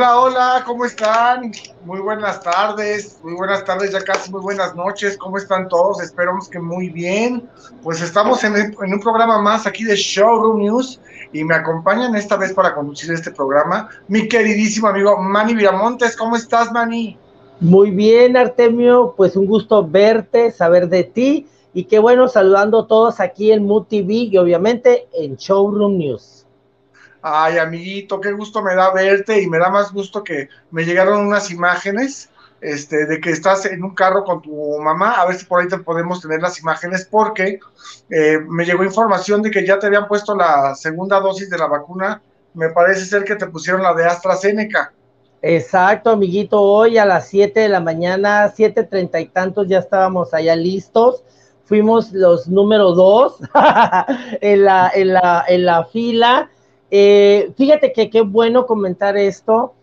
Hola, hola, ¿cómo están? Muy buenas tardes, muy buenas tardes, ya casi muy buenas noches, ¿cómo están todos? Esperamos que muy bien. Pues estamos en, un programa más aquí de Showroom News y me acompañan esta vez para conducir este programa mi queridísimo amigo Manny Viramontes. ¿Cómo estás, Manny? Muy bien, Artemio, pues un gusto verte, saber de ti y qué bueno saludando a todos aquí en Mood TV y obviamente en Showroom News. Ay, amiguito, qué gusto me da verte y me da más gusto que me llegaron unas imágenes este, de que estás en un carro con tu mamá. A ver si por ahí te podemos tener las imágenes, porque eh, me llegó información de que ya te habían puesto la segunda dosis de la vacuna. Me parece ser que te pusieron la de AstraZeneca. Exacto, amiguito. Hoy a las 7 de la mañana, siete treinta y tantos, ya estábamos allá listos. Fuimos los número dos en, la, en, la, en la fila eh, fíjate que qué bueno comentar esto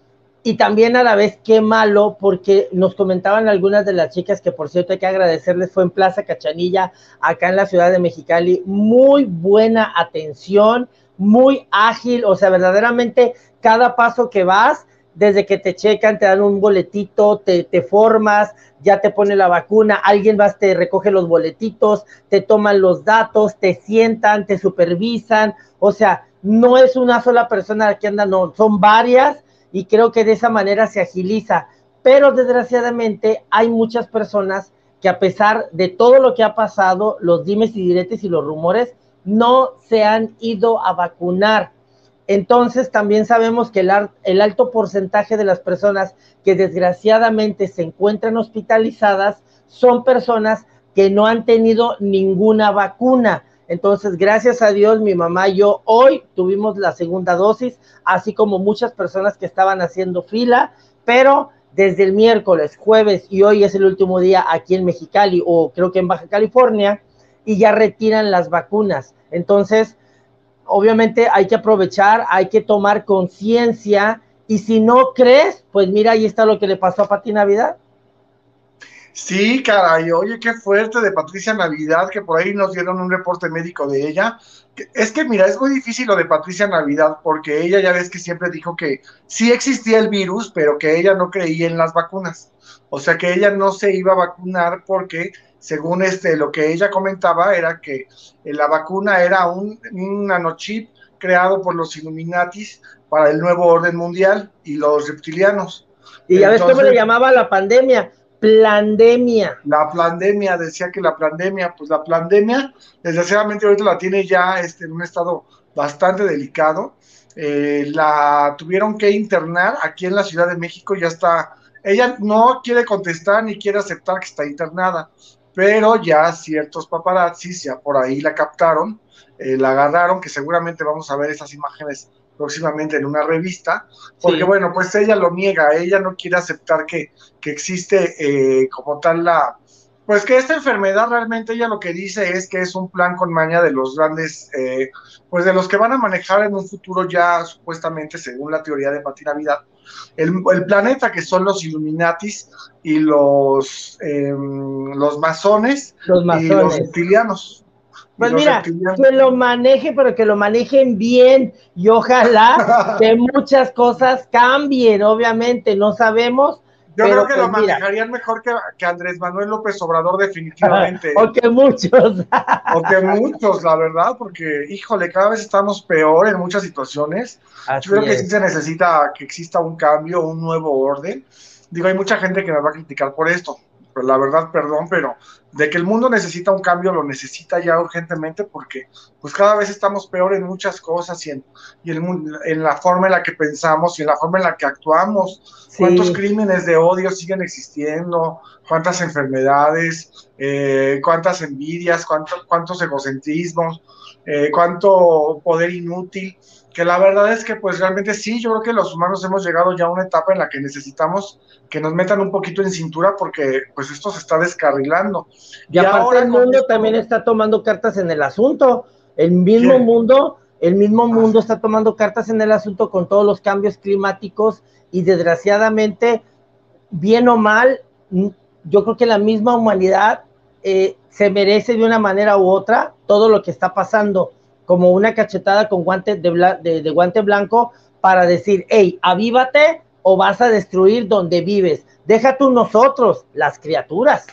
y también a la vez qué malo porque nos comentaban algunas de las chicas que por cierto hay que agradecerles fue en Plaza Cachanilla acá en la ciudad de Mexicali muy buena atención muy ágil o sea verdaderamente cada paso que vas desde que te checan, te dan un boletito, te, te, formas, ya te pone la vacuna, alguien vas, te recoge los boletitos, te toman los datos, te sientan, te supervisan, o sea, no es una sola persona la que anda, no, son varias y creo que de esa manera se agiliza. Pero desgraciadamente hay muchas personas que a pesar de todo lo que ha pasado, los dimes y diretes y los rumores, no se han ido a vacunar. Entonces también sabemos que el, el alto porcentaje de las personas que desgraciadamente se encuentran hospitalizadas son personas que no han tenido ninguna vacuna. Entonces, gracias a Dios, mi mamá y yo hoy tuvimos la segunda dosis, así como muchas personas que estaban haciendo fila, pero desde el miércoles, jueves y hoy es el último día aquí en Mexicali o creo que en Baja California y ya retiran las vacunas. Entonces, obviamente hay que aprovechar, hay que tomar conciencia y si no crees, pues mira, ahí está lo que le pasó a Pati Navidad. Sí, caray, oye, qué fuerte de Patricia Navidad, que por ahí nos dieron un reporte médico de ella. Es que, mira, es muy difícil lo de Patricia Navidad, porque ella ya ves que siempre dijo que sí existía el virus, pero que ella no creía en las vacunas. O sea, que ella no se iba a vacunar porque, según este, lo que ella comentaba, era que eh, la vacuna era un, un nanochip creado por los Illuminatis para el nuevo orden mundial y los reptilianos. Y ya ves cómo le llamaba la pandemia, Plandemia. La pandemia, decía que la pandemia, pues la pandemia, desgraciadamente ahorita la tiene ya este, en un estado bastante delicado. Eh, la tuvieron que internar aquí en la Ciudad de México, ya está. Ella no quiere contestar ni quiere aceptar que está internada, pero ya ciertos paparazzis ya por ahí la captaron, eh, la agarraron, que seguramente vamos a ver esas imágenes próximamente en una revista, porque bueno, pues ella lo niega, ella no quiere aceptar que, que existe eh, como tal la, pues que esta enfermedad realmente ella lo que dice es que es un plan con maña de los grandes, eh, pues de los que van a manejar en un futuro ya supuestamente, según la teoría de Pati Navidad, el, el planeta que son los Illuminatis y los, em, los masones, los masones y los reptilianos. Pues mira, que lo maneje, pero que lo manejen bien y ojalá que muchas cosas cambien, obviamente, no sabemos. Yo creo que lo pues manejarían mejor que, Andrés Manuel López Obrador, definitivamente. o que muchos. o que muchos, la verdad, porque, híjole, cada vez estamos peor en muchas situaciones. Yo creo que sí se necesita que exista un cambio, un nuevo orden. Digo, hay mucha gente que me va a criticar por esto, la verdad, perdón, pero de que el mundo necesita un cambio, lo necesita ya urgentemente porque pues cada vez estamos peor en muchas cosas y en, y en, la forma en la que pensamos y en la forma en la que actuamos. ¿Cuántos crímenes de odio siguen existiendo? ¿Cuántas enfermedades? Eh, ¿Cuántas envidias? ¿Cuánto, ¿Cuántos egocentrismos? Eh, ¿Cuánto poder inútil? Que la verdad es que pues realmente sí, yo creo que los humanos hemos llegado ya a una etapa en la que necesitamos que nos metan un poquito en cintura porque pues esto se está descarrilando. Y, aparte el mundo también está tomando cartas en el asunto, el mismo mundo, el mismo ah. mundo está tomando cartas en el asunto con todos los cambios climáticos y desgraciadamente, bien o mal, yo creo que la misma humanidad eh, se merece de una manera u otra todo lo que está pasando como una cachetada con guante de, de, guante blanco para decir, hey, avívate, o vas a destruir donde vives. Deja tú nosotros, las criaturas.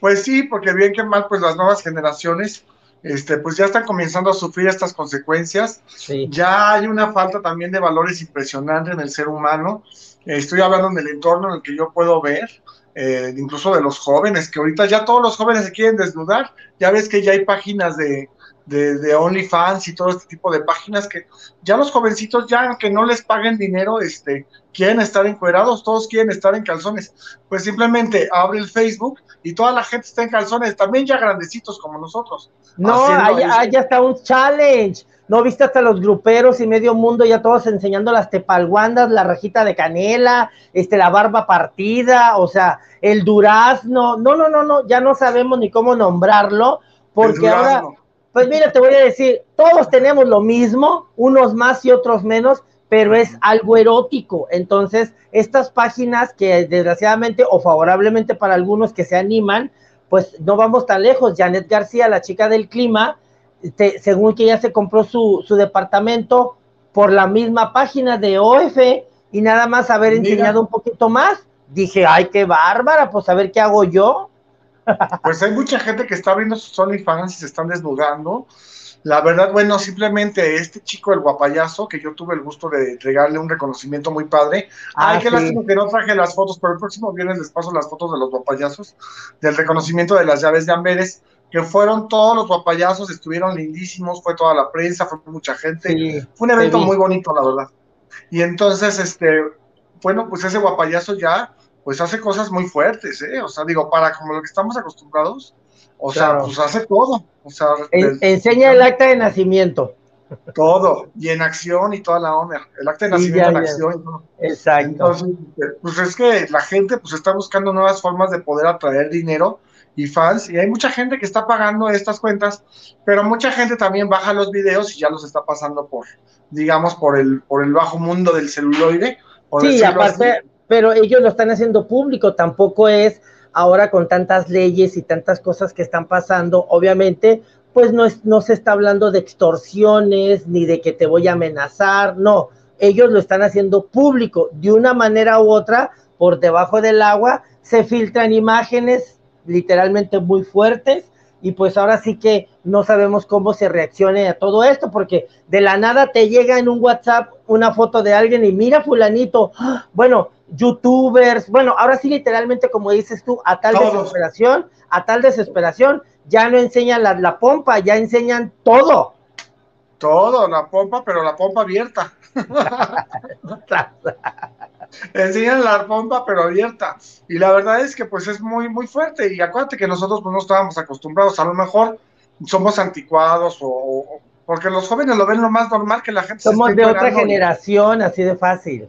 Pues sí, porque bien que mal, pues las nuevas generaciones, este, pues ya están comenzando a sufrir estas consecuencias. Ya hay una falta también de valores impresionante en el ser humano. estoy hablando en el entorno en el que yo puedo ver, eh, incluso de los jóvenes, que ahorita ya todos los jóvenes se quieren desnudar. Ya ves que ya hay páginas de, de, de, OnlyFans y todo este tipo de páginas que ya los jovencitos, ya aunque no les paguen dinero, este, quieren estar encuerados, todos quieren estar en calzones. Pues simplemente abre el Facebook y toda la gente está en calzones, también ya grandecitos como nosotros. No, hay, ya está un challenge. ¿No viste hasta los gruperos y medio mundo ya todos enseñando las tepalguandas, la rajita de canela, este, la barba partida, o sea, el durazno? No, no, no, no, ya no sabemos ni cómo nombrarlo, porque ahora pues mira, te voy a decir, todos tenemos lo mismo, unos más y otros menos, pero es algo erótico. Entonces, estas páginas que desgraciadamente o favorablemente para algunos que se animan, pues no vamos tan lejos. Janet García, la chica del clima, según que ya se compró su, departamento por la misma página de OF y nada más haber enseñado un poquito más, dije, ay, qué bárbara, pues a ver qué hago yo. Pues hay mucha gente que está abriendo sus OnlyFans y se están desnudando. La verdad, bueno, simplemente este chico, el guapayazo, que yo tuve el gusto de entregarle un reconocimiento muy padre. Ah, Ay, qué lástima que no traje las fotos, pero el próximo viernes les paso las fotos de los guapayazos, del reconocimiento de las llaves de Amberes, que fueron todos los guapayazos, estuvieron lindísimos, fue toda la prensa, fue mucha gente. fue un evento muy bonito, la verdad. Y entonces, este, bueno, pues ese guapayazo ya pues hace cosas muy fuertes, ¿eh? O sea, digo, para como lo que estamos acostumbrados, o sea, pues hace todo. O sea, enseña el acta de nacimiento. Todo, y en acción y toda la onda. El acta de nacimiento en acción. Exacto. Entonces, pues es que la gente pues está buscando nuevas formas de poder atraer dinero y fans, y hay mucha gente que está pagando estas cuentas, pero mucha gente también baja los videos y ya los está pasando por, digamos, por el, por el bajo mundo del celuloide. sí, aparte, pero ellos lo están haciendo público, tampoco es ahora con tantas leyes y tantas cosas que están pasando, obviamente, pues no, es, no se está hablando de extorsiones ni de que te voy a amenazar, no, ellos lo están haciendo público, de una manera u otra, por debajo del agua, se filtran imágenes literalmente muy fuertes y pues ahora sí que no sabemos cómo se reaccione a todo esto, porque de la nada te llega en un WhatsApp una foto de alguien y mira fulanito, bueno, youtubers, bueno, ahora sí literalmente como dices tú, a tal desesperación, a tal desesperación, ya no enseñan la, la, pompa, ya enseñan todo. Todo, la pompa, pero la pompa abierta. enseñan la pompa, pero abierta. Y la verdad es que pues es muy, muy fuerte. Y acuérdate que nosotros pues no estábamos acostumbrados, a lo mejor somos anticuados o, porque los jóvenes lo ven lo más normal que la gente. Somos de otra generación, así de fácil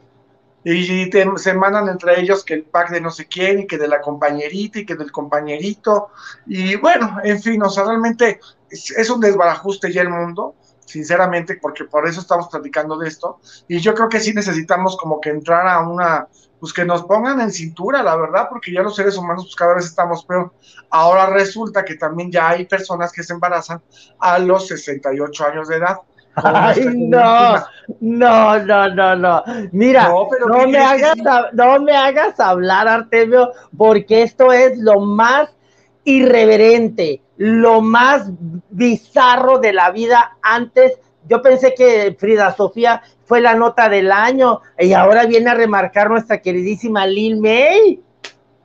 y se mandan entre ellos que el pack de no sé quién y que de la compañerita y que del compañerito. Y bueno, en fin, o sea, realmente es, un desbarajuste ya el mundo, sinceramente, porque por eso estamos platicando de esto. Y yo creo que sí necesitamos como que entrar a una, pues que nos pongan en cintura, la verdad, porque ya los seres humanos pues cada vez estamos peor. Ahora resulta que también ya hay personas que se embarazan a los 68 años de edad Ay, no, no, no, no, no. Mira, no, me hagas, no me hagas hablar, Artemio, porque esto es lo más irreverente, lo más bizarro de la vida. Antes, yo pensé que Frida Sofía fue la nota del año y ahora viene a remarcar nuestra queridísima Lil May.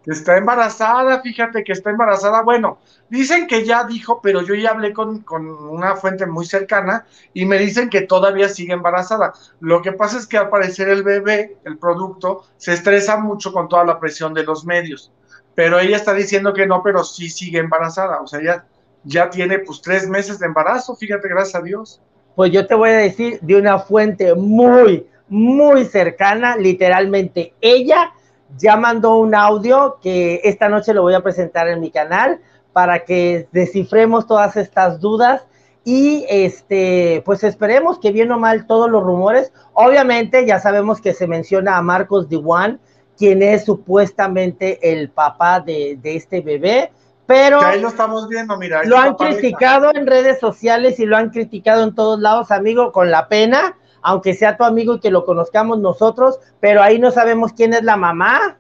Está embarazada, fíjate que está embarazada. Bueno, dicen que ya dijo, pero yo ya hablé con, con, una fuente muy cercana y me dicen que todavía sigue embarazada. Lo que pasa es que al parecer el bebé, el producto, se estresa mucho con toda la presión de los medios. Pero ella está diciendo que no, pero sí sigue embarazada. O sea, ya, ya tiene pues tres meses de embarazo, fíjate, gracias a Dios. Pues yo te voy a decir de una fuente muy, muy cercana, literalmente ella ya mandó un audio que esta noche lo voy a presentar en mi canal para que descifremos todas estas dudas y este pues esperemos que bien o mal todos los rumores. Obviamente ya sabemos que se menciona a Marcos Diwan quien es supuestamente el papá de, este bebé pero ahí lo estamos viendo mira lo han criticado en redes sociales y lo han criticado en todos lados amigo con la pena aunque sea tu amigo y que lo conozcamos nosotros, pero ahí no sabemos quién es la mamá.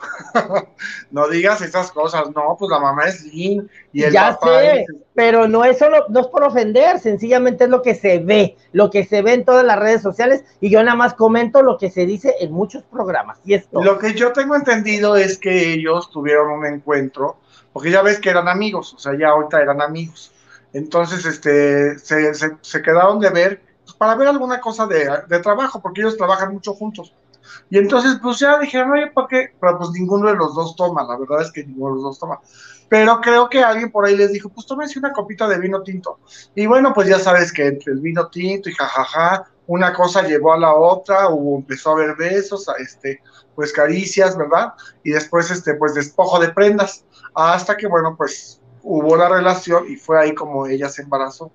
no digas esas cosas, no, pues la mamá es Lynn y el ya sé, pero no es solo, no es por ofender, sencillamente es lo que se ve, lo que se ve en todas las redes sociales y yo nada más comento lo que se dice en muchos programas. Y esto. Lo que yo tengo entendido es que ellos tuvieron un encuentro, porque ya ves que eran amigos, o sea, ya ahorita eran amigos. Entonces, este, se, se, quedaron de ver, para ver alguna cosa de, de trabajo, porque ellos trabajan mucho juntos. Y entonces, pues ya dijeron, oye, ¿para qué? Pero pues ninguno de los dos toma, la verdad es que ninguno de los dos toma. Pero creo que alguien por ahí les dijo, pues tómense una copita de vino tinto. Y bueno, pues ya sabes que entre el vino tinto y jajaja, una cosa llevó a la otra, hubo, empezó a haber besos, a este, pues caricias, ¿verdad? Y después, este, pues despojo de prendas, hasta que, bueno, pues hubo la relación y fue ahí como ella se embarazó.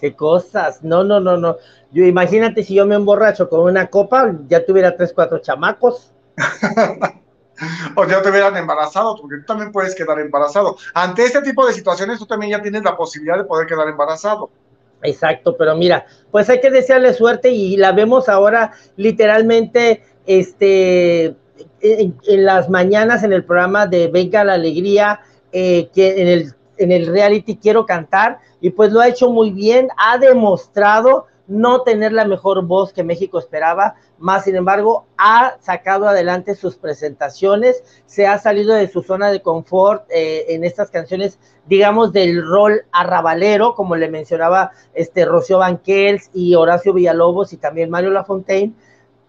Qué cosas, no, no, no, no. Yo imagínate si yo me emborracho con una copa, ya tuviera tres, cuatro chamacos. o ya te hubieran embarazado, porque tú también puedes quedar embarazado. Ante este tipo de situaciones, tú también ya tienes la posibilidad de poder quedar embarazado. Exacto, pero mira, pues hay que desearle suerte y la vemos ahora literalmente, este, en, las mañanas en el programa de Venga la Alegría, eh, que en el, en el reality Quiero Cantar, y pues lo ha hecho muy bien, ha demostrado no tener la mejor voz que México esperaba, más sin embargo ha sacado adelante sus presentaciones, se ha salido de su zona de confort eh, en estas canciones, digamos, del rol arrabalero, como le mencionaba este Rocío Banquels y Horacio Villalobos y también Mario Lafontaine,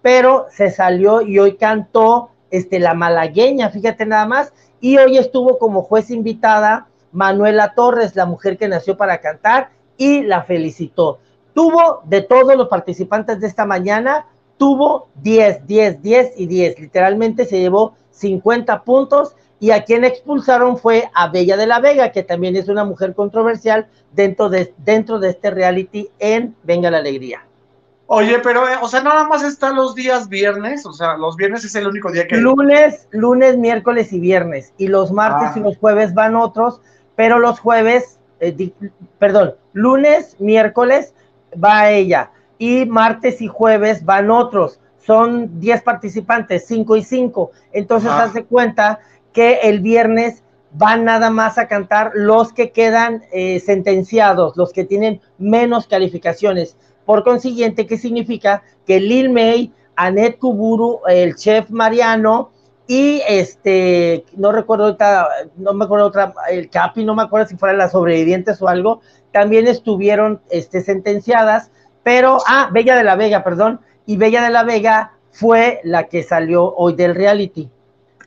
pero se salió y hoy cantó este, la malagueña, fíjate nada más, y hoy estuvo como juez invitada Manuela Torres, la mujer que nació para cantar, y la felicitó. Tuvo de todos los participantes de esta mañana, tuvo 10, 10, 10 y 10. Literalmente se llevó 50 puntos y a quien expulsaron fue a Bella de la Vega, que también es una mujer controversial dentro de, dentro de este reality en Venga la Alegría. Oye, pero, eh, o sea, nada más está los días viernes, o sea, los viernes es el único día que... Lunes, lunes, miércoles y viernes, y los martes y ah. los jueves van otros, pero los jueves, eh, perdón, lunes, miércoles, va ella. Y martes y jueves van otros. Son 10 participantes, 5 y 5. Entonces, ah. hace cuenta que el viernes van nada más a cantar los que quedan eh, sentenciados, los que tienen menos calificaciones. Por consiguiente, ¿qué significa? Que Lil May, Annette Kuburu, el chef Mariano y este, no recuerdo ahorita, no me acuerdo otra, el Capi, no me acuerdo si fueran las sobrevivientes o algo, también estuvieron este, sentenciadas, pero, ah, Bella de la Vega, perdón, y Bella de la Vega fue la que salió hoy del reality.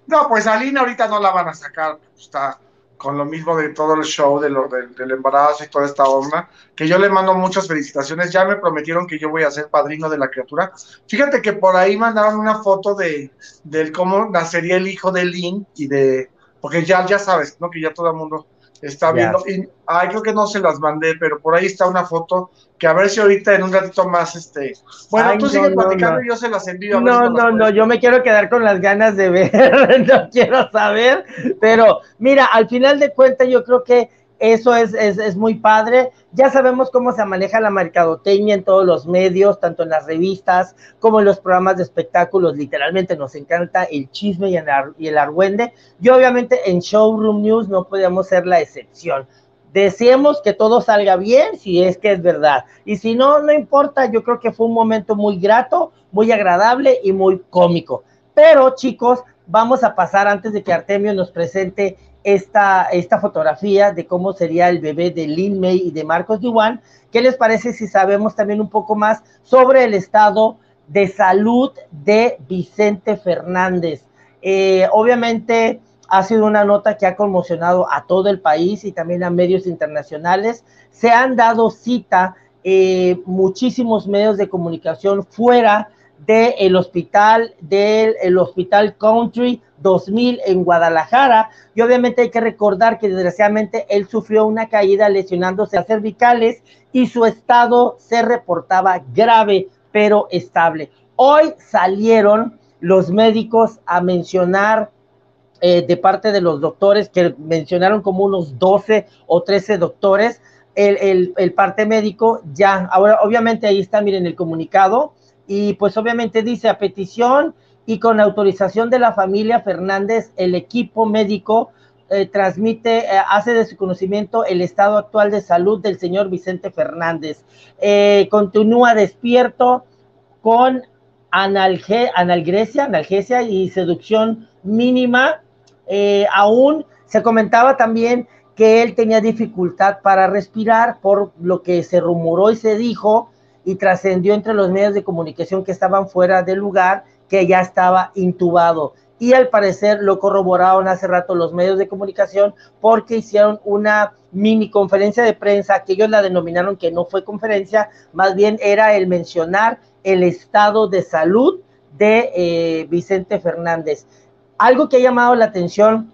No, pues a Lina ahorita no la van a sacar, está con lo mismo de todo el show de lo, del embarazo y toda esta onda, que yo le mando muchas felicitaciones, ya me prometieron que yo voy a ser padrino de la criatura. Fíjate que por ahí mandaron una foto de, de cómo nacería el hijo de Lynn y de, porque ya, ya sabes, ¿no? Que ya todo el mundo está viendo. Y, ay, creo que no se las mandé, pero por ahí está una foto que a ver si ahorita en un ratito más, este. Bueno, tú sigues platicando y yo se las envío. no, no, no, yo me quiero quedar con las ganas de ver, no quiero saber, pero mira, al final de cuentas yo creo que eso es, es, muy padre. Ya sabemos cómo se maneja la mercadotecnia en todos los medios, tanto en las revistas como en los programas de espectáculos. Literalmente nos encanta el chisme y el, y el argüende. Y obviamente en Showroom News no podemos ser la excepción. Deseemos que todo salga bien si es que es verdad. Y si no, no importa. Yo creo que fue un momento muy grato, muy agradable y muy cómico. Pero chicos, vamos a pasar antes de que Artemio nos presente esta, esta fotografía de cómo sería el bebé de Lin May y de Marcos Duan. ¿Qué les parece si sabemos también un poco más sobre el estado de salud de Vicente Fernández? Eh, obviamente ha sido una nota que ha conmocionado a todo el país y también a medios internacionales. Se han dado cita eh, muchísimos medios de comunicación fuera del hospital, del Hospital Country 2000 en Guadalajara. Y obviamente hay que recordar que desgraciadamente él sufrió una caída lesionándose a cervicales y su estado se reportaba grave pero estable. Hoy salieron los médicos a mencionar eh, de parte de los doctores, que mencionaron como unos 12 o 13 doctores, el, el, parte médico, ya, ahora obviamente ahí está, miren el comunicado, y pues obviamente dice a petición y con autorización de la familia Fernández, el equipo médico eh, transmite, eh, hace de su conocimiento el estado actual de salud del señor Vicente Fernández. Eh, continúa despierto con analge, analgesia, analgesia y seducción mínima. aún se comentaba también que él tenía dificultad para respirar por lo que se rumoró y se dijo y trascendió entre los medios de comunicación que estaban fuera del lugar que ya estaba intubado. Y al parecer lo corroboraron hace rato los medios de comunicación porque hicieron una mini conferencia de prensa que ellos la denominaron que no fue conferencia, más bien era el mencionar el estado de salud de eh, Vicente Fernández. Algo que ha llamado la atención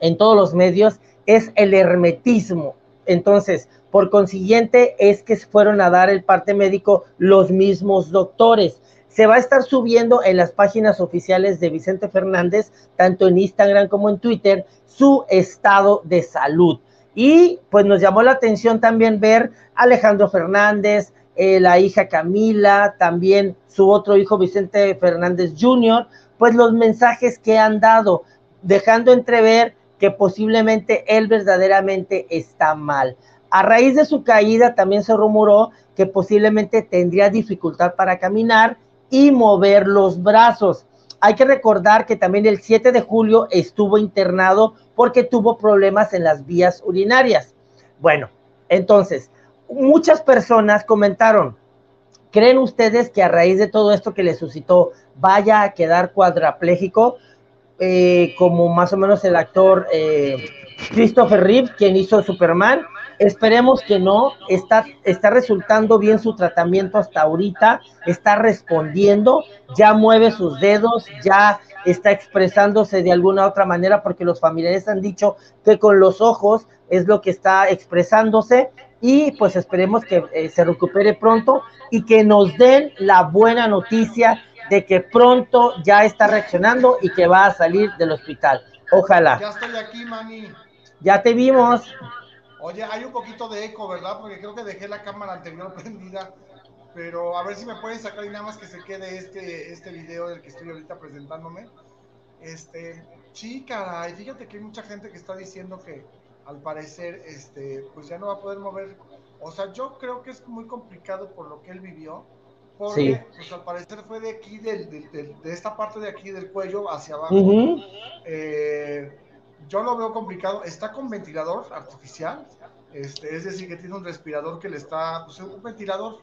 en todos los medios es el hermetismo. Entonces, por consiguiente, es que fueron a dar el parte médico los mismos doctores. Se va a estar subiendo en las páginas oficiales de Vicente Fernández, tanto en Instagram como en Twitter, su estado de salud. Y pues nos llamó la atención también ver a Alejandro Fernández, eh, la hija Camila, también su otro hijo Vicente Fernández Jr., pues los mensajes que han dado, dejando entrever que posiblemente él verdaderamente está mal. A raíz de su caída también se rumoró que posiblemente tendría dificultad para caminar y mover los brazos. Hay que recordar que también el 7 de julio estuvo internado porque tuvo problemas en las vías urinarias. Bueno, entonces, muchas personas comentaron, ¿creen ustedes que a raíz de todo esto que le suscitó vaya a quedar cuadraplégico? Eh, como más o menos el actor eh, Christopher Reeve, quien hizo Superman. Esperemos que no, está, está resultando bien su tratamiento hasta ahorita, está respondiendo, ya mueve sus dedos, ya está expresándose de alguna otra manera, porque los familiares han dicho que con los ojos es lo que está expresándose y pues esperemos que eh, se recupere pronto y que nos den la buena noticia de que pronto ya está reaccionando y que va a salir del hospital. Ojalá. Ya estoy aquí, Manny. Ya te vimos. Oye, hay un poquito de eco, ¿verdad? Porque creo que dejé la cámara anterior prendida. Pero a ver si me pueden sacar y nada más que se quede este, este video del que estoy ahorita presentándome. Este, sí, caray, fíjate que hay mucha gente que está diciendo que al parecer, este, pues ya no va a poder mover. O sea, yo creo que es muy complicado por lo que él vivió porque pues, al parecer fue de aquí, de esta parte de aquí del cuello hacia abajo. Eh, yo lo veo complicado. Está con ventilador artificial, este, es decir, que tiene un respirador que le está, pues, un ventilador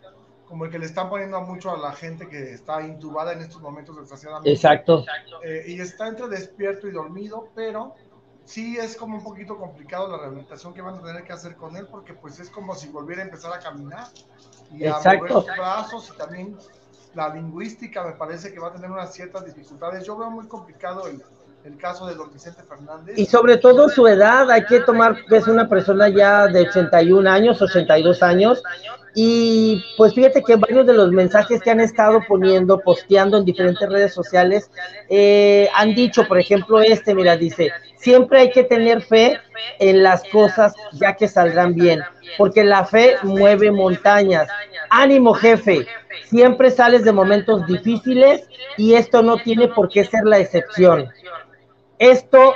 como el que le están poniendo mucho a la gente que está intubada en estos momentos desgraciadamente. Exacto. Eh, y está entre despierto y dormido, pero sí es como un poquito complicado la rehabilitación que van a tener que hacer con él, porque pues es como si volviera a empezar a caminar y a mover sus brazos y también la lingüística me parece que va a tener unas ciertas dificultades. Yo veo muy complicado el, el caso de don Vicente Fernández. Y sobre todo su edad, hay que tomar que es una persona ya de 81 años, 82 años, y pues fíjate que varios de los mensajes que han estado poniendo, posteando en diferentes redes sociales, eh, han dicho, por ejemplo, este, mira, dice, siempre hay que tener fe en las cosas ya que saldrán bien, porque la fe mueve montañas. Ánimo, jefe, siempre sales de momentos difíciles y esto no tiene por qué ser la excepción. Esto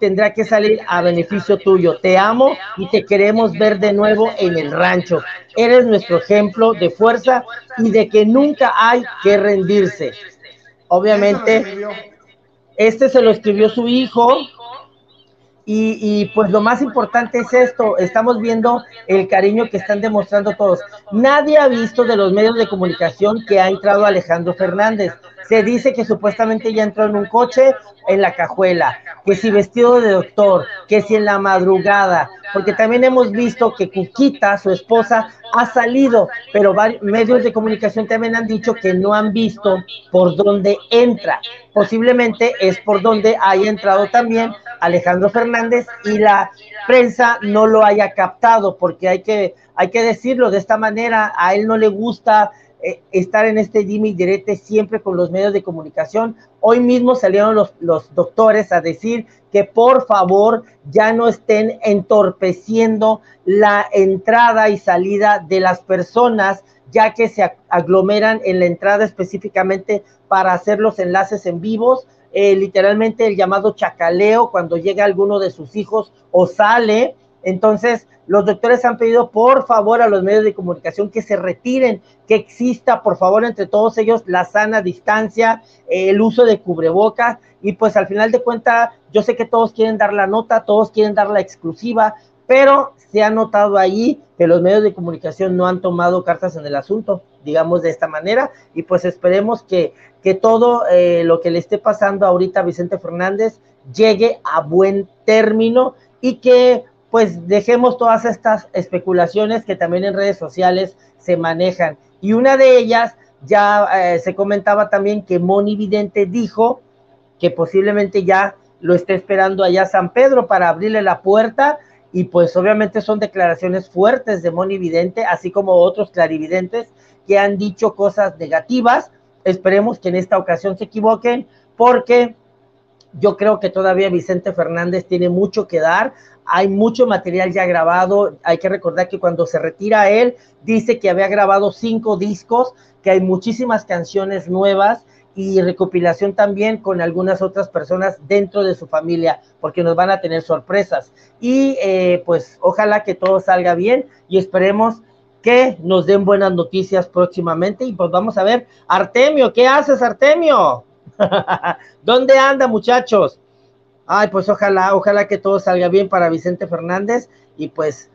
tendrá que salir a beneficio tuyo. Te amo y te queremos ver de nuevo en el rancho. Eres nuestro ejemplo de fuerza y de que nunca hay que rendirse. Obviamente, este se lo escribió su hijo. Y, y, pues lo más importante es esto, estamos viendo el cariño que están demostrando todos. Nadie ha visto de los medios de comunicación que ha entrado Alejandro Fernández. Se dice que supuestamente ya entró en un coche en la cajuela, que si vestido de doctor, que si en la madrugada, porque también hemos visto que Cuquita, su esposa, ha salido, pero medios de comunicación también han dicho que no han visto por dónde entra. Posiblemente es por donde haya entrado también Alejandro Fernández y la prensa no lo haya captado, porque hay que, hay que decirlo de esta manera, a él no le gusta eh, estar en este dime y siempre con los medios de comunicación. Hoy mismo salieron los, los doctores a decir que por favor ya no estén entorpeciendo la entrada y salida de las personas, ya que se aglomeran en la entrada específicamente para hacer los enlaces en vivos. Eh, literalmente el llamado chacaleo cuando llega alguno de sus hijos o sale. Entonces, los doctores han pedido por favor a los medios de comunicación que se retiren, que exista por favor entre todos ellos la sana distancia, el uso de cubrebocas. Y pues al final de cuentas yo sé que todos quieren dar la nota, todos quieren dar la exclusiva, pero se ha notado ahí que los medios de comunicación no han tomado cartas en el asunto, digamos de esta manera, y pues esperemos que, que todo eh, lo que le esté pasando ahorita a Vicente Fernández llegue a buen término y que pues dejemos todas estas especulaciones que también en redes sociales se manejan. Y una de ellas, ya eh, se comentaba también que Moni Vidente dijo que posiblemente ya lo esté esperando allá San Pedro para abrirle la puerta y pues obviamente son declaraciones fuertes de Moni Vidente, así como otros clarividentes que han dicho cosas negativas. Esperemos que en esta ocasión se equivoquen porque yo creo que todavía Vicente Fernández tiene mucho que dar hay mucho material ya grabado. Hay que recordar que cuando se retira él, dice que había grabado cinco discos, que hay muchísimas canciones nuevas y recopilación también con algunas otras personas dentro de su familia, porque nos van a tener sorpresas. Y eh, pues ojalá que todo salga bien y esperemos que nos den buenas noticias próximamente. Y pues vamos a ver, Artemio, ¿qué haces, Artemio? ¿Dónde anda, muchachos? Ay, pues ojalá, ojalá que todo salga bien para Vicente Fernández y pues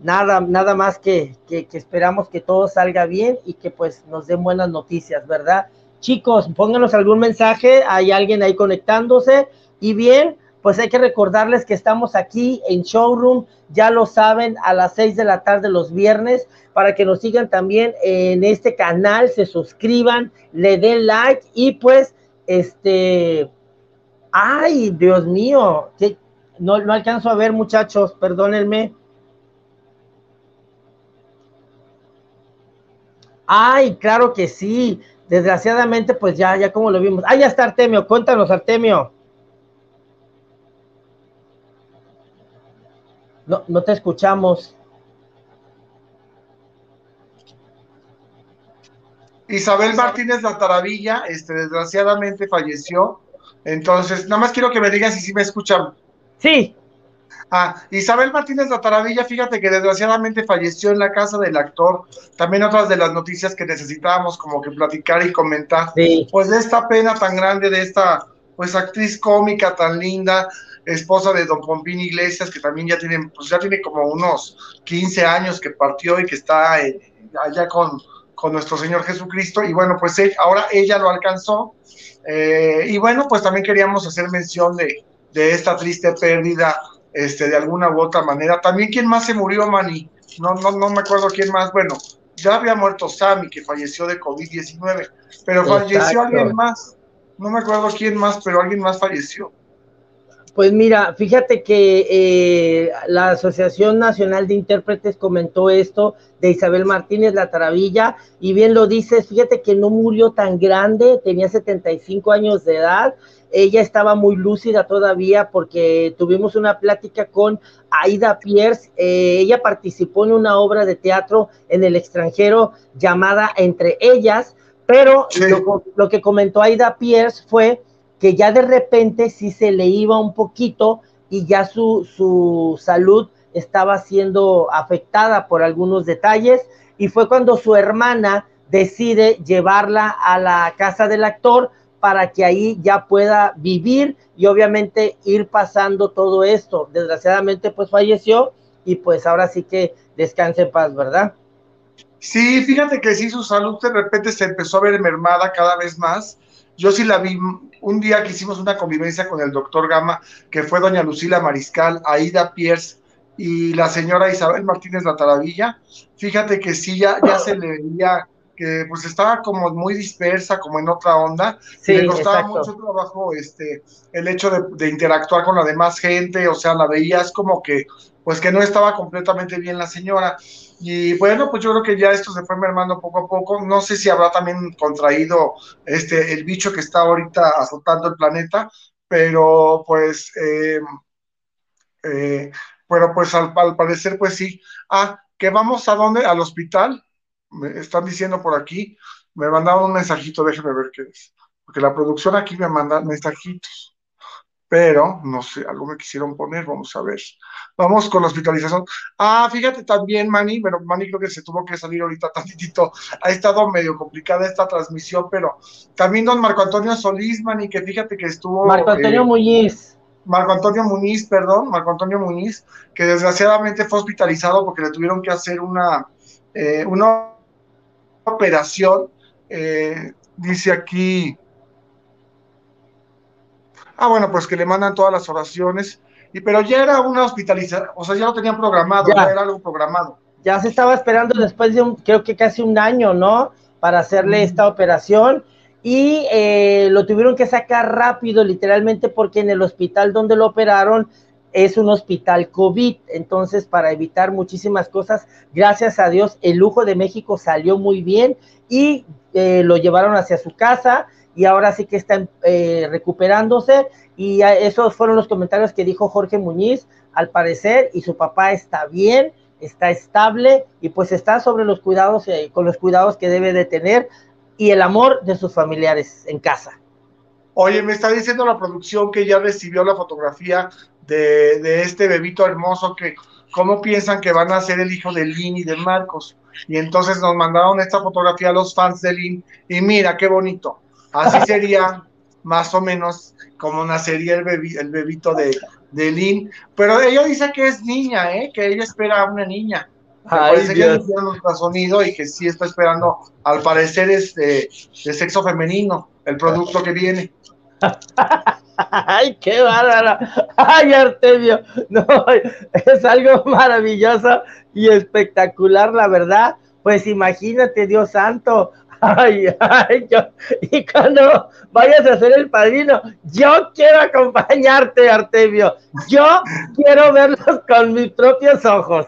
nada, nada más que, que, esperamos que todo salga bien y que pues nos den buenas noticias, ¿verdad? Chicos, pónganos algún mensaje, hay alguien ahí conectándose y bien, pues hay que recordarles que estamos aquí en Showroom, ya lo saben, a las seis de la tarde los viernes, para que nos sigan también en este canal, se suscriban, le den like y pues, este, Ay, Dios mío, no, no alcanzo a ver, muchachos, perdónenme. Ay, claro que sí. Desgraciadamente, pues ya, ya como lo vimos. Ah, ya está Artemio, cuéntanos, Artemio. No, no te escuchamos. Isabel Martínez La Taravilla, este, desgraciadamente falleció entonces, nada más quiero que me digas si sí me escuchan. Sí. Ah, Isabel Martínez La Taravilla, fíjate que desgraciadamente falleció en la casa del actor. También otras de las noticias que necesitábamos como que platicar y comentar. Sí. Pues de esta pena tan grande de esta pues actriz cómica tan linda, esposa de Don Pompín Iglesias, que también ya tiene, pues ya tiene como unos 15 años que partió y que está allá con, con nuestro Señor Jesucristo. Y bueno, pues ahora ella lo alcanzó eh, y bueno, pues también queríamos hacer mención de, de, esta triste pérdida, este, de alguna u otra manera. También, ¿quién más se murió, Manny? No, no, no me acuerdo quién más. Bueno, ya había muerto Sammy, que falleció de COVID-19, pero falleció alguien más. No me acuerdo quién más, pero alguien más falleció. Pues mira, fíjate que eh, la Asociación Nacional de Intérpretes comentó esto de Isabel Martínez La Taravilla, y bien lo dices, fíjate que no murió tan grande, tenía 75 años de edad, ella estaba muy lúcida todavía porque tuvimos una plática con Aida Pierce, eh, ella participó en una obra de teatro en el extranjero llamada Entre ellas, pero lo, lo que comentó Aida Pierce fue que ya de repente sí se le iba un poquito y ya su, su salud estaba siendo afectada por algunos detalles y fue cuando su hermana decide llevarla a la casa del actor para que ahí ya pueda vivir y obviamente ir pasando todo esto. Desgraciadamente pues falleció y pues ahora sí que descanse en paz, ¿verdad? Sí, fíjate que sí, su salud de repente se empezó a ver mermada cada vez más. Yo sí la vi un día que hicimos una convivencia con el doctor Gama, que fue doña Lucila Mariscal, Aida Pierce y la señora Isabel Martínez La Taravilla. Fíjate que sí, ya, ya se le veía que pues estaba como muy dispersa, como en otra onda, sí, le costaba mucho trabajo este, el hecho de, de, interactuar con la demás gente, o sea, la veías como que, pues que no estaba completamente bien la señora. Y bueno, pues yo creo que ya esto se fue mermando poco a poco. No sé si habrá también contraído este, el bicho que está ahorita azotando el planeta, pero pues, eh, eh, bueno, pues al, parecer, pues sí. Ah, que vamos a dónde? Al hospital. Me están diciendo por aquí. Me mandaron un mensajito, déjeme ver qué es. Porque la producción aquí me manda mensajitos pero no sé, algo me quisieron poner, vamos a ver. Vamos con la hospitalización. Ah, fíjate también, Manny, pero Manny creo que se tuvo que salir ahorita tantito. Ha estado medio complicada esta transmisión, pero también don Marco Antonio Solís, Manny, que fíjate que estuvo. Marco Antonio eh, Muñiz. Marco Antonio Muñiz, perdón, Marco Antonio Muñiz, que desgraciadamente fue hospitalizado porque le tuvieron que hacer una, eh, una operación. Eh, dice aquí Ah, bueno, pues que le mandan todas las oraciones. Y, pero ya era una hospitalización, o sea, ya lo tenían programado, ya. era algo programado. Ya se estaba esperando después de un, creo que casi un año, ¿no? Para hacerle esta operación. Y eh, lo tuvieron que sacar rápido, literalmente, porque en el hospital donde lo operaron es un hospital COVID. Entonces, para evitar muchísimas cosas, gracias a Dios, el lujo de México salió muy bien y eh, lo llevaron hacia su casa y ahora sí que está eh, recuperándose. Y esos fueron los comentarios que dijo Jorge Muñiz, al parecer, y su papá está bien, está estable y pues está sobre los cuidados, eh, con los cuidados que debe de tener y el amor de sus familiares en casa. Oye, me está diciendo la producción que ya recibió la fotografía de, de este bebito hermoso que, ¿cómo piensan que van a ser el hijo de Lynn y de Marcos? Y entonces nos mandaron esta fotografía a los fans de Lynn y mira qué bonito Así sería más o menos como nacería el, el bebito de, de Lynn. Pero ella dice que es niña, ¿eh? que ella espera a una niña. Ay, parece Dios. que no ultrasonido y que sí está esperando, al parecer es de, de sexo femenino, el producto que viene. Ay, qué bárbaro. Ay, Artemio. No, es algo maravilloso y espectacular, la verdad. Pues imagínate, Dios santo, Ay, ay, yo, y cuando vayas a ser el padrino, yo quiero acompañarte, Artemio. Yo quiero verlos con mis propios ojos.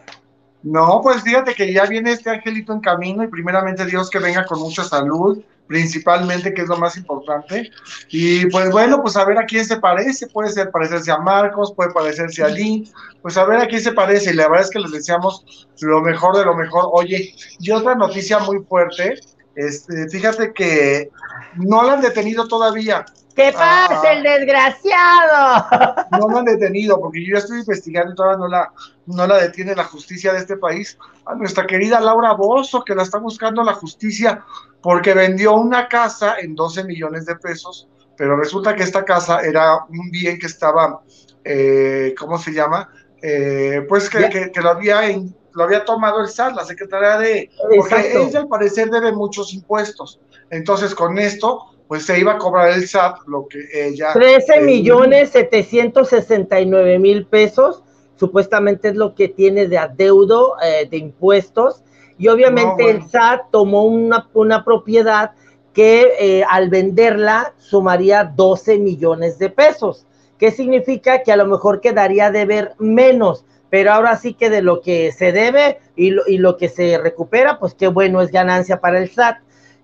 No, pues fíjate que ya viene este angelito en camino y primeramente Dios que venga con mucha salud, principalmente, que es lo más importante. Y pues bueno, pues a ver a quién se parece, puede ser parecerse a Marcos, puede parecerse a Lynn, pues a ver a quién se parece. Y la verdad es que les deseamos lo mejor de lo mejor. Oye, y otra noticia muy fuerte, este, fíjate que no la han detenido todavía. ¿Qué pasa, ah. el desgraciado? No lo han detenido, porque yo ya estoy investigando y todavía no la, no la detiene la justicia de este país. A nuestra querida Laura Bozo, que la está buscando la justicia, porque vendió una casa en 12 millones de pesos, pero resulta que esta casa era un bien que estaba, eh, ¿cómo se llama? Eh, pues que, que, que, lo había en, lo había tomado el SAT, la Secretaría de... Porque ella al parecer debe muchos impuestos. Entonces con esto, pues se iba a cobrar el SAT lo que ella... 13 millones 769 mil pesos, supuestamente es lo que tiene de adeudo eh, de impuestos. Y obviamente el SAT tomó una, una propiedad que eh, al venderla sumaría 12 millones de pesos. ¿Qué significa? Que a lo mejor quedaría de ver menos pero ahora sí que de lo que se debe y lo, y lo que se recupera, pues qué bueno es ganancia para el SAT.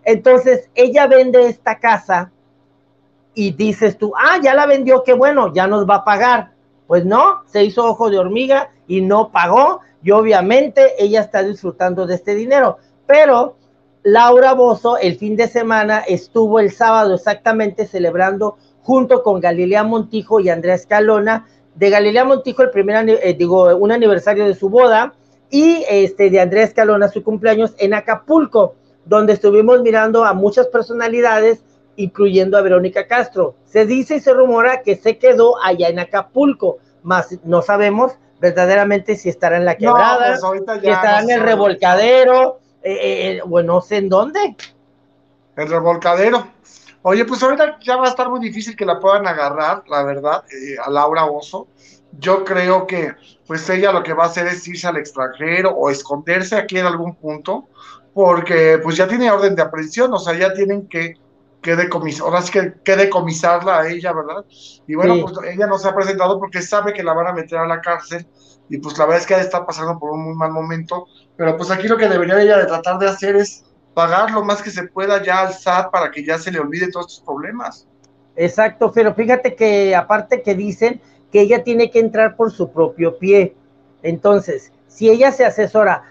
Entonces, ella vende esta casa y dices tú, ah, ya la vendió, qué bueno, ya nos va a pagar. Pues no, se hizo ojo de hormiga y no pagó y obviamente ella está disfrutando de este dinero. Pero Laura Bozo el fin de semana estuvo el sábado exactamente celebrando junto con Galilea Montijo y Andrea Escalona de Galilea Montijo, el primer, eh, digo, un aniversario de su boda, y este de Andrés Calona, su cumpleaños en Acapulco, donde estuvimos mirando a muchas personalidades, incluyendo a Verónica Castro. Se dice y se rumora que se quedó allá en Acapulco, más no sabemos verdaderamente si estará en la quebrada, pues si estará en el revolcadero, eh, bueno, eh, no sé en dónde. El revolcadero. Oye, pues ahorita ya va a estar muy difícil que la puedan agarrar, la verdad, eh, a Laura Oso. Yo creo que pues ella lo que va a hacer es irse al extranjero o esconderse aquí en algún punto, porque pues ya tiene orden de aprehensión, o sea, ya tienen que, que decomisar, ahora que decomisarla a ella, ¿verdad? Y bueno, pues ella no se ha presentado porque sabe que la van a meter a la cárcel y pues la verdad es que está pasando por un muy mal momento, pero pues aquí lo que debería ella de tratar de hacer es pagar lo más que se pueda ya al SAT para que ya se le olvide todos estos problemas. Exacto, pero fíjate que aparte que dicen que ella tiene que entrar por su propio pie. Entonces, si ella se asesora,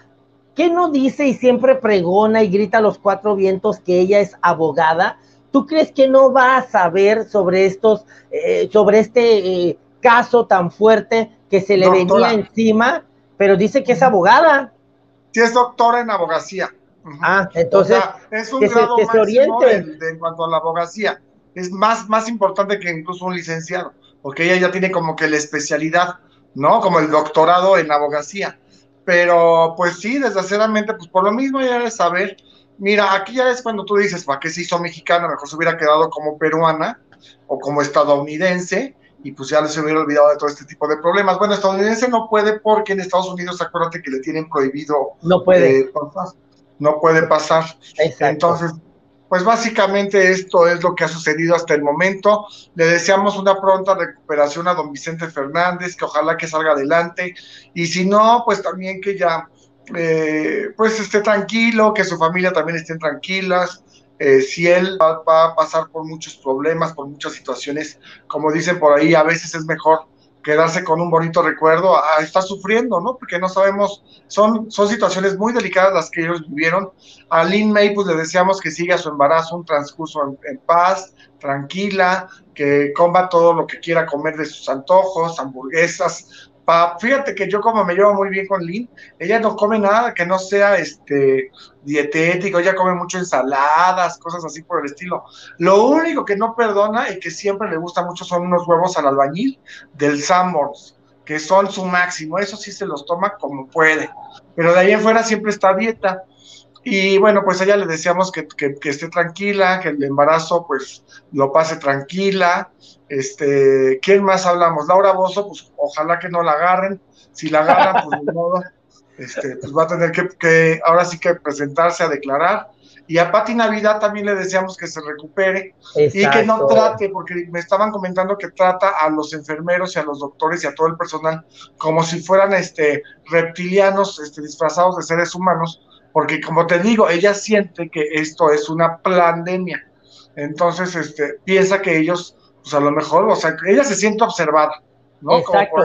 ¿qué no dice y siempre pregona y grita a los cuatro vientos que ella es abogada? ¿Tú crees que no va a saber sobre estos, eh, sobre este eh, caso tan fuerte que se le venía encima? Pero dice que es abogada. Sí, es doctora en abogacía. Ah, entonces es un grado que se oriente. en cuanto a la abogacía. Es más, más importante que incluso un licenciado, porque ella ya tiene como que la especialidad, ¿no? Como el doctorado en abogacía. Pero pues sí, desgraciadamente, pues por lo mismo ya de saber, mira, aquí ya es cuando tú dices, ¿para qué se hizo mexicana? Mejor se hubiera quedado como peruana o como estadounidense y pues ya se hubiera olvidado de todo este tipo de problemas. Bueno, estadounidense no puede porque en Estados Unidos acuérdate que le tienen prohibido no puede. Eh, no puede pasar. Entonces, pues básicamente esto es lo que ha sucedido hasta el momento. Le deseamos una pronta recuperación a don Vicente Fernández, que ojalá que salga adelante. Y si no, pues también que ya eh, pues esté tranquilo, que su familia también estén tranquilas. Eh, si él va, a pasar por muchos problemas, por muchas situaciones, como dicen por ahí, a veces es mejor quedarse con un bonito recuerdo a, estar sufriendo, ¿no? Porque no sabemos, son, son situaciones muy delicadas las que ellos vivieron. A Lynn May, pues le deseamos que siga su embarazo, un transcurso en, paz, tranquila, que coma todo lo que quiera comer de sus antojos, hamburguesas, fíjate que yo como me llevo muy bien con Lynn, ella no come nada que no sea este dietético, ella come mucho ensaladas, cosas así por el estilo. Lo único que no perdona y que siempre le gusta mucho son unos huevos al albañil del Sanborns, que son su máximo, eso sí se los toma como puede, pero de ahí en fuera siempre está dieta. Y bueno, pues a ella le deseamos que, que, esté tranquila, que el embarazo pues lo pase tranquila. Este, ¿quién más hablamos? Laura Bozo, pues ojalá que no la agarren. Si la agarran, pues de modo, este, pues va a tener que, que, ahora sí que presentarse a declarar. Y a Pati Navidad también le deseamos que se recupere y que no trate, porque me estaban comentando que trata a los enfermeros y a los doctores y a todo el personal como si fueran este, reptilianos este, disfrazados de seres humanos, porque como te digo, ella siente que esto es una pandemia. Entonces, este, piensa que ellos, pues a lo mejor, o sea, ella se siente observada, ¿no? Exacto.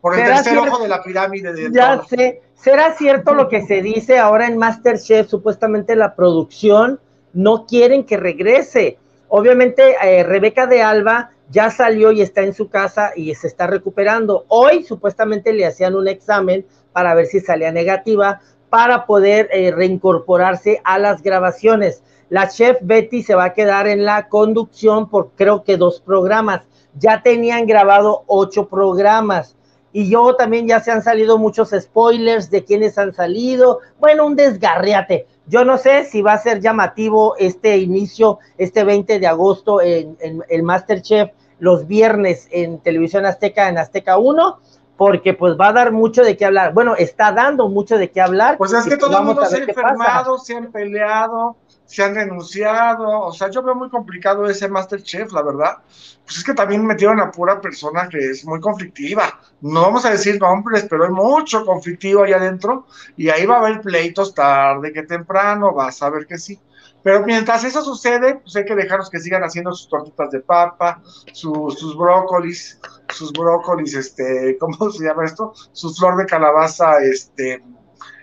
por, el tercer ojo de la pirámide. De ya sé, ¿será cierto lo que se dice ahora en Masterchef? Supuestamente la producción no quieren que regrese. Obviamente, eh, Rebeca de Alba ya salió y está en su casa y se está recuperando. Hoy supuestamente le hacían un examen para ver si salía negativa, para poder eh, reincorporarse a las grabaciones. La chef Betty se va a quedar en la conducción por creo que dos programas. Ya tenían grabado ocho programas. Y yo también ya se han salido muchos spoilers de quienes han salido. Bueno, un desgarriate. Yo no sé si va a ser llamativo este inicio, este 20 de agosto en, en el Masterchef, los viernes en Televisión Azteca, en Azteca 1 porque pues va a dar mucho de qué hablar. Bueno, está dando mucho de qué hablar. Pues es que todo el mundo se ha enfermado, se han peleado, se han denunciado. O sea, yo veo muy complicado ese Masterchef, la verdad. Pues es que también metieron a pura persona que es muy conflictiva. No vamos a decir nombres, pero hay mucho conflictivo ahí adentro. Y ahí va a haber pleitos tarde que temprano, vas a ver que sí. Pero mientras eso sucede, pues hay que dejarlos que sigan haciendo sus tortitas de papa, sus brócolis, sus brócolis, este, ¿cómo se llama esto? Su flor de calabaza, este,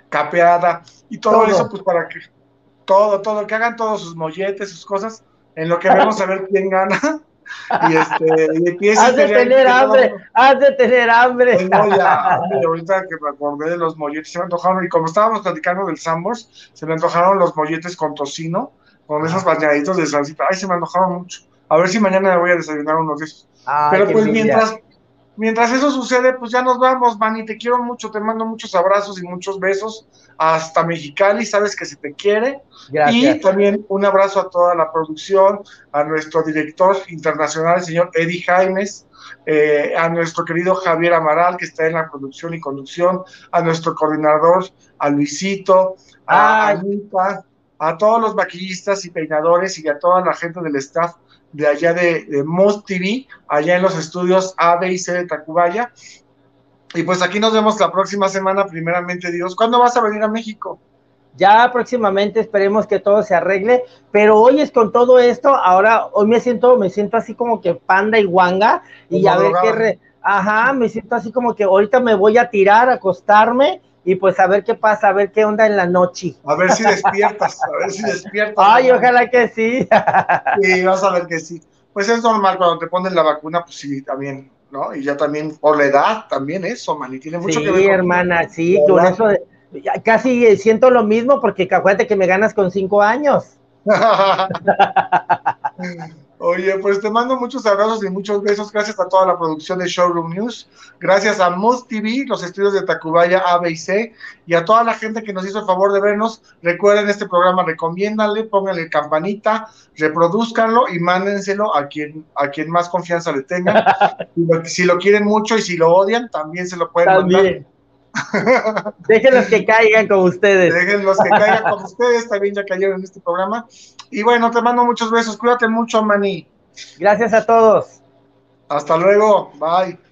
capeada, y todo, eso, pues para que, todo, todo, que hagan todos sus molletes, sus cosas, en lo que vamos a ver quién gana. Y este, y empieza has de tener hambre, has de tener hambre. ahorita que me acordé de los molletes, se me antojaron, y como estábamos platicando del Sambors, se me antojaron los molletes con tocino, con esos bañaditos de salsita, ay, se me antojaron mucho. A ver si mañana me voy a desayunar unos de esos. Pero pues mientras, mientras eso sucede, pues ya nos vamos, Manny, te quiero mucho, te mando muchos abrazos y muchos besos hasta Mexicali, sabes que se te quiere. Gracias. Y también un abrazo a toda la producción, a nuestro director internacional, el señor Eddie Jaimes, eh, a nuestro querido Javier Amaral, que está en la producción y conducción, a nuestro coordinador, a Luisito, a Anita, a todos los maquillistas y peinadores y a toda la gente del staff de allá de, de TV, allá en los estudios A, B y C de Tacubaya. Y pues aquí nos vemos la próxima semana, primeramente Dios. ¿Cuándo vas a venir a México? Ya próximamente esperemos que todo se arregle, pero hoy es con todo esto, ahora hoy me siento, me siento así como que panda y guanga, y a ver qué, ajá, me siento así como que ahorita me voy a tirar, a acostarme, y pues a ver qué pasa, a ver qué onda en la noche. A ver si despiertas, a ver si despiertas. Ay, ojalá que sí. Sí, vas a ver que sí. Pues es normal cuando te ponen la vacuna, pues sí, también, ¿no? Y ya también por la edad, también eso, man, y tiene mucho que ver. Sí, hermana, sí, con eso casi siento lo mismo porque acuérdate que me ganas con cinco años. Oye, pues te mando muchos abrazos y muchos besos. Gracias a toda la producción de Showroom News. Gracias a Moose TV, los estudios de Tacubaya A, B y C. Y a toda la gente que nos hizo el favor de vernos. Recuerden este programa, recomiéndanle, pónganle campanita, reproduzcanlo y mándenselo a quien, a quien más confianza le tengan. si, lo, quieren mucho y si lo odian, también se lo pueden mandar. Déjenlos que caigan con ustedes. Déjenlos que caigan con ustedes, también ya cayeron en este programa. Y bueno, te mando muchos besos, cuídate mucho, Mani. Gracias a todos. Hasta luego, bye.